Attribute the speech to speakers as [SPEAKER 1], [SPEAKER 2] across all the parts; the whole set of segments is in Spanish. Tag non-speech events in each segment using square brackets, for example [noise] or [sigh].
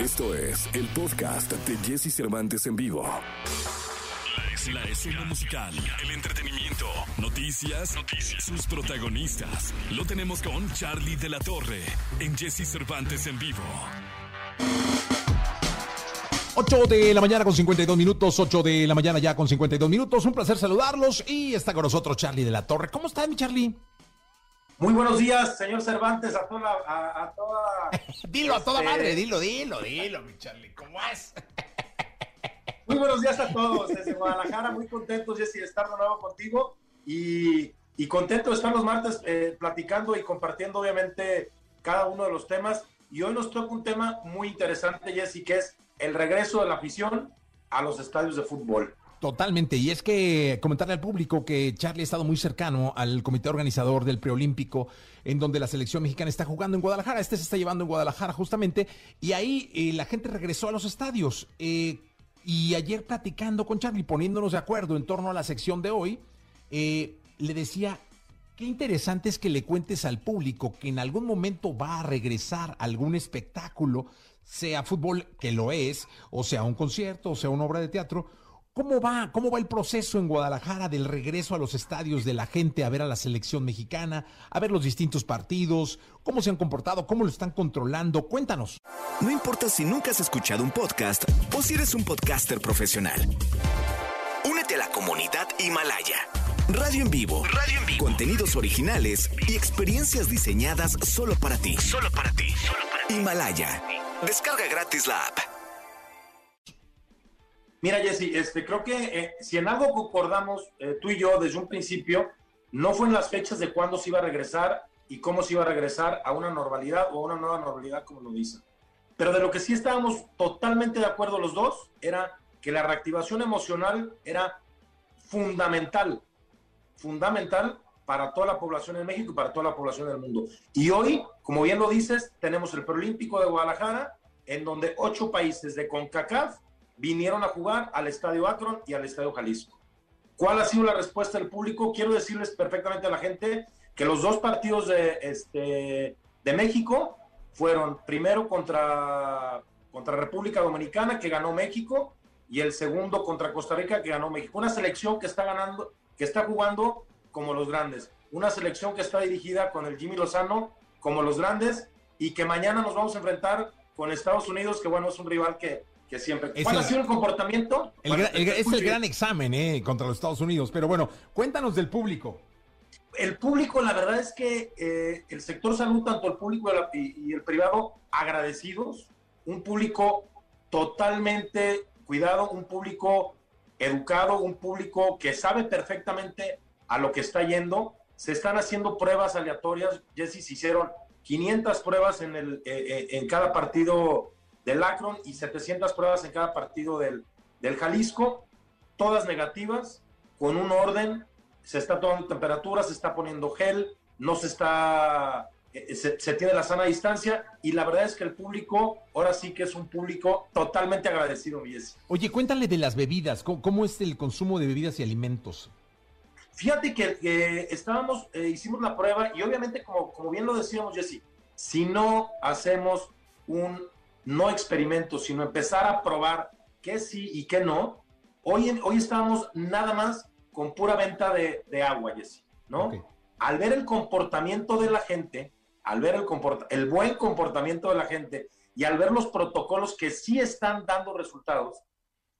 [SPEAKER 1] Esto es el podcast de Jesse Cervantes en vivo. La escena musical, el entretenimiento, noticias, noticias, sus protagonistas. Lo tenemos con Charlie de la Torre en Jesse Cervantes en vivo.
[SPEAKER 2] 8 de la mañana con 52 minutos, 8 de la mañana ya con 52 minutos. Un placer saludarlos y está con nosotros Charlie de la Torre. ¿Cómo está mi Charlie?
[SPEAKER 3] Muy buenos días, señor Cervantes, a toda... A, a toda [laughs]
[SPEAKER 2] dilo a toda
[SPEAKER 3] este,
[SPEAKER 2] madre, dilo, dilo, dilo, mi Charlie. ¿Cómo es? [laughs]
[SPEAKER 3] Muy buenos días a todos desde Guadalajara, muy contentos, Jessy, de estar de nuevo contigo y, y contento de estar los martes eh, platicando y compartiendo, obviamente, cada uno de los temas. Y hoy nos toca un tema muy interesante, Jessy, que es el regreso de la afición a los estadios de fútbol.
[SPEAKER 2] Totalmente, y es que comentarle al público que Charlie ha estado muy cercano al comité organizador del preolímpico, en donde la selección mexicana está jugando en Guadalajara, este se está llevando en Guadalajara justamente, y ahí eh, la gente regresó a los estadios. Eh, y ayer platicando con Charlie, poniéndonos de acuerdo en torno a la sección de hoy, eh, le decía, qué interesante es que le cuentes al público que en algún momento va a regresar algún espectáculo, sea fútbol, que lo es, o sea un concierto, o sea una obra de teatro, ¿Cómo va? ¿Cómo va el proceso en Guadalajara del regreso a los estadios de la gente a ver a la selección mexicana, a ver los distintos partidos? ¿Cómo se han comportado? ¿Cómo lo están controlando? Cuéntanos.
[SPEAKER 1] No importa si nunca has escuchado un podcast o si eres un podcaster profesional. Únete a la comunidad Himalaya. Radio en vivo. Radio en vivo. Contenidos originales y experiencias diseñadas solo para ti. Solo para ti. Solo para ti. Himalaya. Descarga gratis la app.
[SPEAKER 3] Mira, Jesse, este, creo que eh, si en algo concordamos eh, tú y yo desde un principio, no fue en las fechas de cuándo se iba a regresar y cómo se iba a regresar a una normalidad o a una nueva normalidad, como lo dicen. Pero de lo que sí estábamos totalmente de acuerdo los dos era que la reactivación emocional era fundamental, fundamental para toda la población en México y para toda la población del mundo. Y hoy, como bien lo dices, tenemos el Preolímpico de Guadalajara, en donde ocho países de CONCACAF vinieron a jugar al Estadio Akron y al Estadio Jalisco. ¿Cuál ha sido la respuesta del público? Quiero decirles perfectamente a la gente que los dos partidos de, este, de México fueron primero contra, contra República Dominicana, que ganó México, y el segundo contra Costa Rica, que ganó México. Una selección que está ganando, que está jugando como los grandes. Una selección que está dirigida con el Jimmy Lozano como los grandes y que mañana nos vamos a enfrentar con Estados Unidos, que bueno, es un rival que, que siempre.
[SPEAKER 2] Es
[SPEAKER 3] ¿Cuál
[SPEAKER 2] el-
[SPEAKER 3] ha sido el comportamiento?
[SPEAKER 2] El el es el gran examen eh, contra los Estados Unidos. Pero bueno, cuéntanos del público.
[SPEAKER 3] El público, la verdad es que eh, el sector salud, tanto el público y el privado, agradecidos. Un público totalmente cuidado, un público educado, un público que sabe perfectamente a lo que está yendo. Se están haciendo pruebas aleatorias. Jessy, se hicieron 500 pruebas en, el, eh, eh, en cada partido del Akron y 700 pruebas en cada partido del, del Jalisco, todas negativas, con un orden, se está tomando temperatura, se está poniendo gel, no se está, eh, se, se tiene la sana distancia y la verdad es que el público, ahora sí que es un público totalmente agradecido, mi Jessy.
[SPEAKER 2] Oye, cuéntale de las bebidas. ¿Cómo, cómo es el consumo de bebidas y alimentos?
[SPEAKER 3] Fíjate que eh, estábamos, eh, hicimos la prueba y obviamente, como, como bien lo decíamos, Jesse, si no hacemos un no experimento, sino empezar a probar qué sí y qué no, hoy, en- hoy estábamos nada más con pura venta de, de agua, Jesse, ¿no? Al ver el comportamiento de la gente, al ver el, comporta- el buen comportamiento de la gente y al ver los protocolos que sí están dando resultados,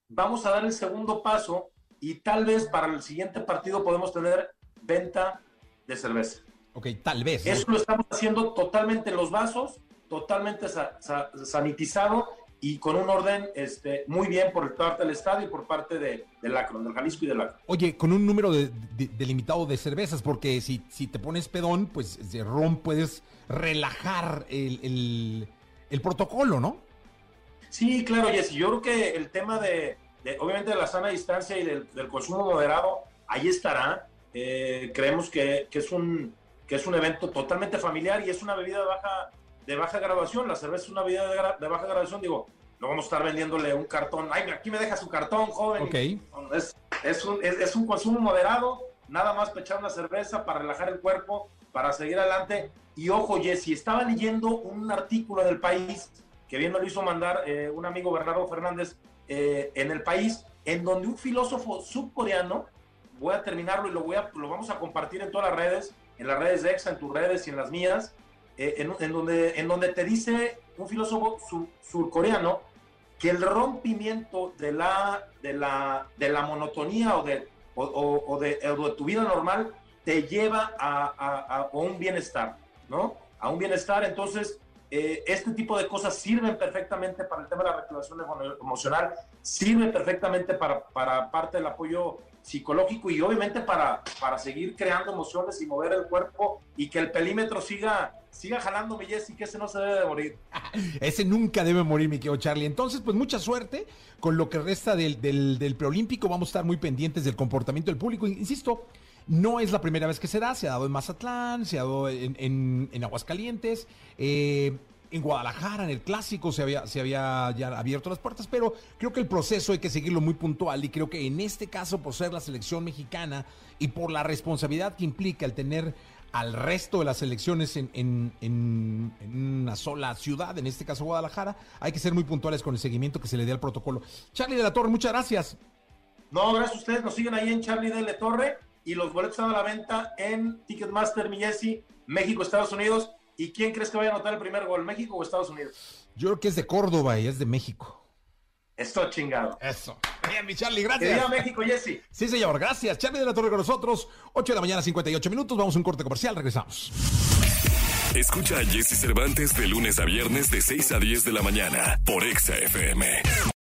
[SPEAKER 3] vamos a dar el segundo paso y tal vez para el siguiente partido podemos tener venta de cerveza.
[SPEAKER 2] Ok, tal vez.
[SPEAKER 3] Eso lo estamos haciendo totalmente en los vasos, totalmente sa- sa- sanitizado y con un orden este, muy bien por parte del estadio y por parte de, del Akron, del Jalisco y del Akron.
[SPEAKER 2] Oye, con un número de- de- delimitado de cervezas, porque si, si te pones pedón, pues de ron puedes relajar el, el- el protocolo, ¿no?
[SPEAKER 3] Sí, claro, Jessy. Yo creo que el tema de, de, obviamente, de la sana distancia y del, del consumo moderado, ahí estará. Eh, creemos que, que es un, que es un evento totalmente familiar y es una bebida de baja, de baja graduación. La cerveza es una bebida de, gra- de baja graduación. Digo, no vamos a estar vendiéndole un cartón. Ay, aquí me deja su cartón, joven.
[SPEAKER 2] Ok.
[SPEAKER 3] No, Es, es, un, es, es un consumo moderado, nada más para echar una cerveza, para relajar el cuerpo, para seguir adelante. Y ojo, Jesse, estaba leyendo un artículo del país que bien me lo hizo mandar eh, un amigo Bernardo Fernández eh, en el país, en donde un filósofo subcoreano, voy a terminarlo y lo, voy a, lo vamos a compartir en todas las redes, en las redes de EXA, en tus redes y en las mías, eh, en, en, donde, en donde te dice un filósofo surcoreano que el rompimiento de la, de la, de la monotonía o de, o, o, de, o de tu vida normal te lleva a, a, a, un bienestar, ¿no? A un bienestar, entonces eh, este tipo de cosas sirven perfectamente para el tema de la reactivación emocional, sirven perfectamente para, para parte del apoyo psicológico y obviamente para, para seguir creando emociones y mover el cuerpo y que el pelímetro siga, siga jalando mi Jessy, que ese no se debe de morir. [laughs]
[SPEAKER 2] ese nunca debe morir, mi querido Charlie. Entonces, pues mucha suerte con lo que resta del, del, del preolímpico. Vamos a estar muy pendientes del comportamiento del público. Insisto, no es la primera vez que se da, se ha dado en Mazatlán, se ha dado en, en, en Aguascalientes. Eh, en Guadalajara, en el clásico, se había, se había ya abierto las puertas, pero creo que el proceso hay que seguirlo muy puntual y creo que en este caso, por ser la selección mexicana y por la responsabilidad que implica el tener al resto de las elecciones en, en, en, una sola ciudad, en este caso Guadalajara, hay que ser muy puntuales con el seguimiento que se le dé al protocolo. Charlie de la Torre, muchas gracias.
[SPEAKER 3] No, gracias a ustedes, nos siguen ahí en Charlie de la Torre y los boletos están a la venta en Ticketmaster, Millesi, México, Estados Unidos. ¿Y quién crees que vaya a anotar el primer gol, México o Estados Unidos?
[SPEAKER 2] Yo creo que es de Córdoba y es de México.
[SPEAKER 3] Esto chingado.
[SPEAKER 2] Eso. Bien, mi Charlie, gracias.
[SPEAKER 3] Que México, Jesse.
[SPEAKER 2] Sí, señor, gracias. Charlie de la Torre con nosotros. 8 de la mañana, 58 minutos. Vamos a un corte comercial, regresamos.
[SPEAKER 1] Escucha a Jesse Cervantes de lunes a viernes de 6 a 10 de la mañana por Exa FM.